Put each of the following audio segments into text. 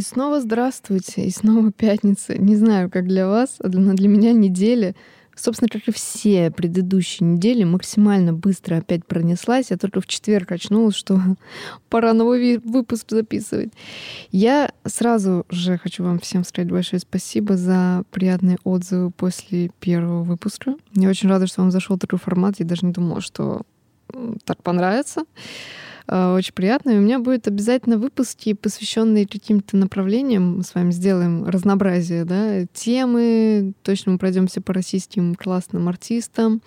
снова здравствуйте, и снова пятница. Не знаю, как для вас, а для, для меня неделя, собственно, как и все предыдущие недели, максимально быстро опять пронеслась. Я только в четверг очнулась, что пора новый выпуск записывать. Я сразу же хочу вам всем сказать большое спасибо за приятные отзывы после первого выпуска. Я очень рада, что вам зашел такой формат. Я даже не думала, что так понравится. Э, очень приятно. И у меня будет обязательно выпуски, посвященные каким-то направлениям. Мы с вами сделаем разнообразие да, темы. Точно мы пройдемся по российским классным артистам,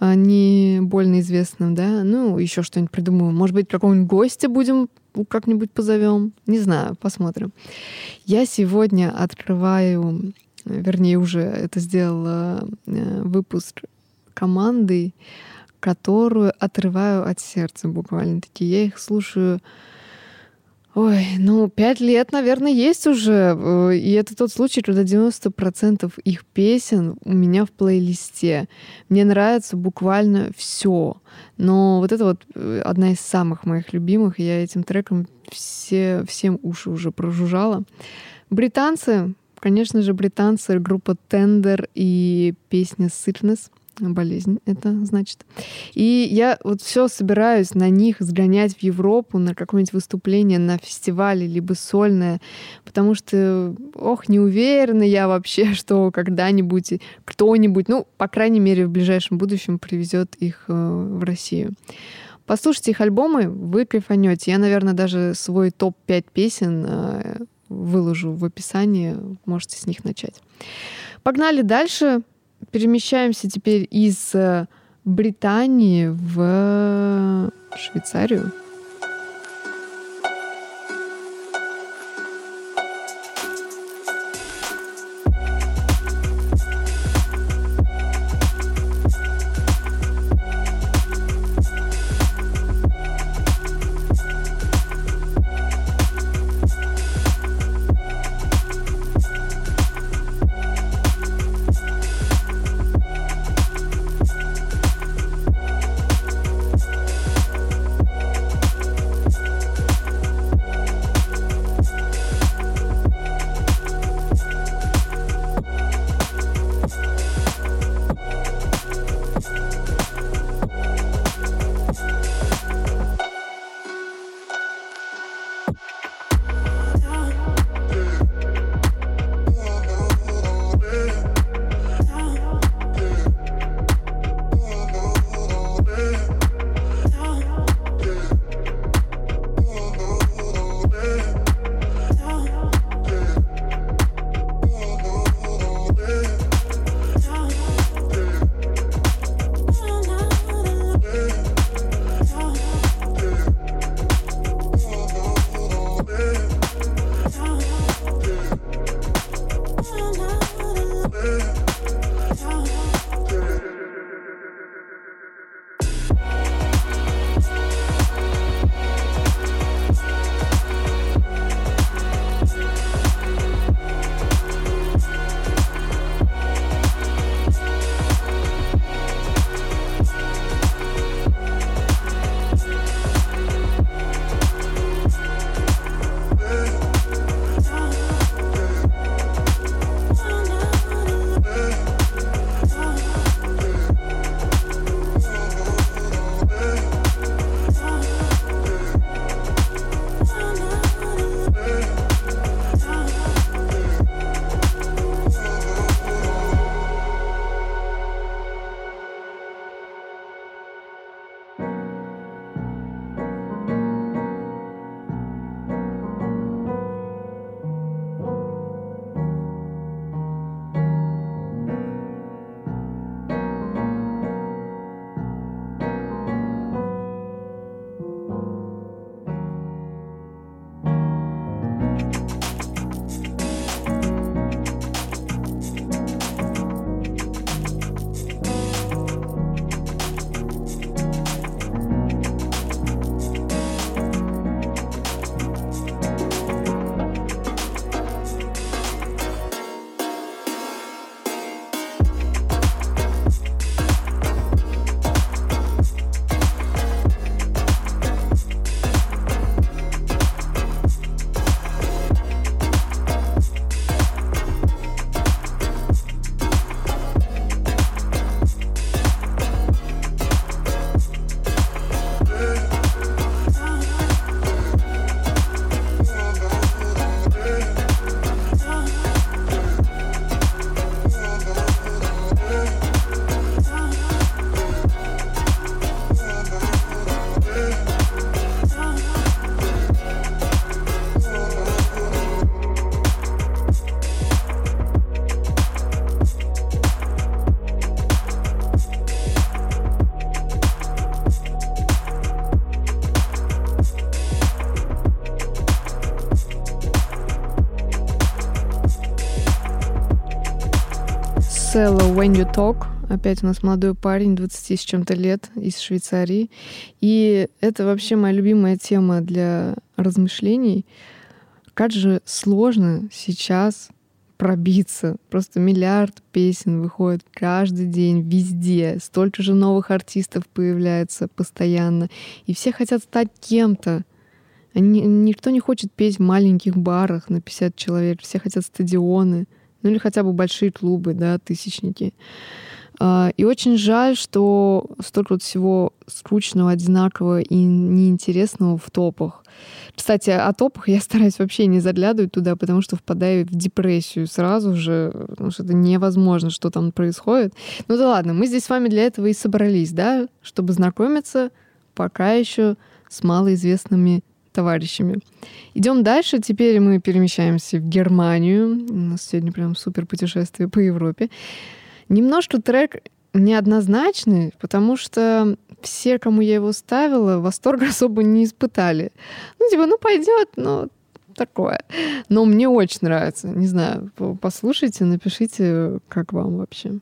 а, не больно известным, да. Ну, еще что-нибудь придумаем. Может быть, какого-нибудь гостя будем как-нибудь позовем. Не знаю, посмотрим. Я сегодня открываю, вернее, уже это сделала э, выпуск команды которую отрываю от сердца буквально-таки. Я их слушаю Ой, ну, пять лет, наверное, есть уже. Э, и это тот случай, когда 90% их песен у меня в плейлисте. Мне нравится буквально все. Но вот это вот э, одна из самых моих любимых. Я этим треком все, всем уши уже прожужжала. Британцы, конечно же, британцы, группа Tender и песня Sweetness — болезнь это значит. И я вот все собираюсь на них сгонять в Европу на какое-нибудь выступление на фестивале, либо сольное, потому что, ох, не уверена я вообще, что когда-нибудь кто-нибудь, ну, по крайней мере, в ближайшем будущем привезет их э, в Россию. Послушайте их альбомы, вы кайфанете. Я, наверное, даже свой топ-5 песен э, выложу в описании. Можете с них начать. Погнали дальше. Перемещаемся теперь из э, Британии в Швейцарию. When You Talk. Опять у нас молодой парень, 20 с чем-то лет, из Швейцарии. И это вообще моя любимая тема для размышлений. Как же сложно сейчас пробиться. Просто миллиард песен выходит каждый день, везде. Столько же новых артистов появляется постоянно. И все хотят стать кем-то. Они, никто не хочет петь в маленьких барах на 50 человек. Все хотят стадионы ну или хотя бы большие клубы, да, тысячники. А, и очень жаль, что столько вот всего скучного, одинакового и неинтересного в топах. Кстати, о топах я стараюсь вообще не заглядывать туда, потому что впадаю в депрессию сразу же, потому что это невозможно, что там происходит. Ну да ладно, мы здесь с вами для этого и собрались, да, чтобы знакомиться, пока еще с малоизвестными товарищами. Идем дальше. Теперь мы перемещаемся в Германию. У нас сегодня прям супер путешествие по Европе. Немножко трек неоднозначный, потому что все, кому я его ставила, восторга особо не испытали. Ну, типа, ну пойдет, но такое. Но мне очень нравится. Не знаю, послушайте, напишите, как вам вообще.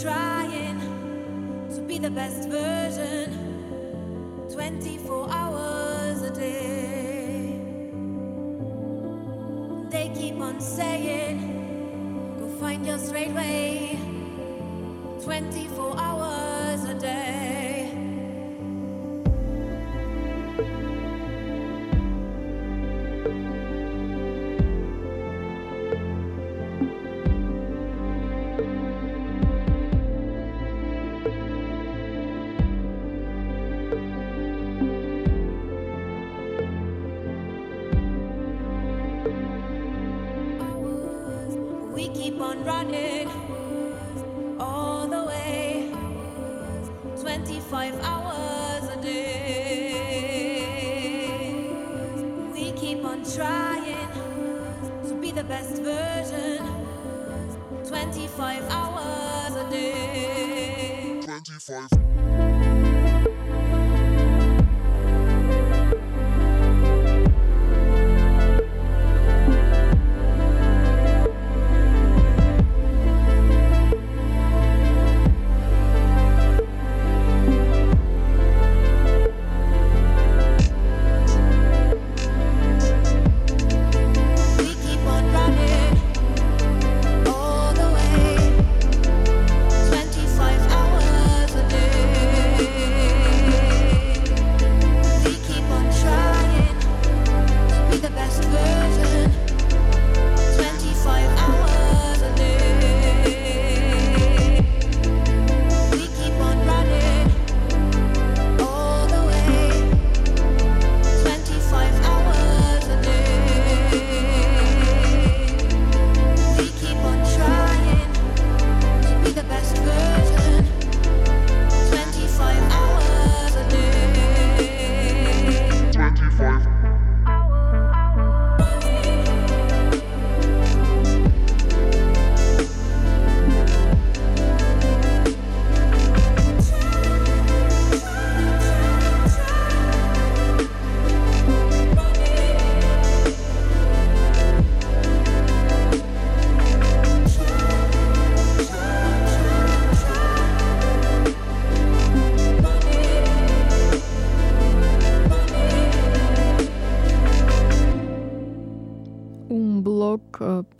trying to be the best version. 24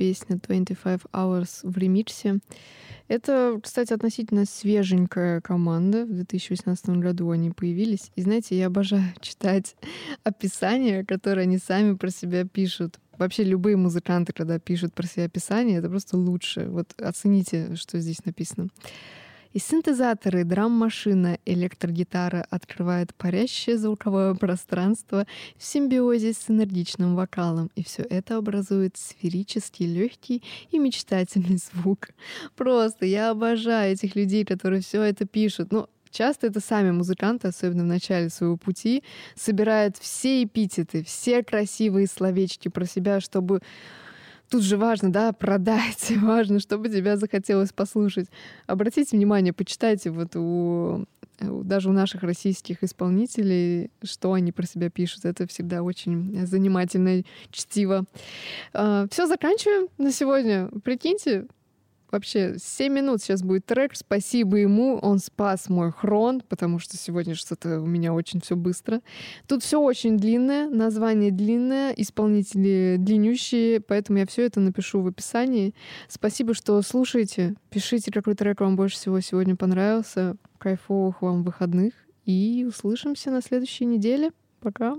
песня 25 Hours в ремиксе. Это, кстати, относительно свеженькая команда. В 2018 году они появились. И знаете, я обожаю читать описания, которые они сами про себя пишут. Вообще любые музыканты, когда пишут про себя описание, это просто лучше. Вот оцените, что здесь написано. И синтезаторы, драм-машина, электрогитара открывают парящее звуковое пространство в симбиозе с энергичным вокалом. И все это образует сферический, легкий и мечтательный звук. Просто я обожаю этих людей, которые все это пишут. Ну, Часто это сами музыканты, особенно в начале своего пути, собирают все эпитеты, все красивые словечки про себя, чтобы тут же важно, да, продать, важно, чтобы тебя захотелось послушать. Обратите внимание, почитайте вот у даже у наших российских исполнителей, что они про себя пишут. Это всегда очень занимательное чтиво. А, Все, заканчиваем на сегодня. Прикиньте, Вообще, 7 минут сейчас будет трек. Спасибо ему. Он спас мой хрон, потому что сегодня что-то у меня очень все быстро. Тут все очень длинное, название длинное, исполнители длиннющие, поэтому я все это напишу в описании. Спасибо, что слушаете. Пишите, какой трек вам больше всего сегодня понравился. Кайфовых вам выходных. И услышимся на следующей неделе. Пока.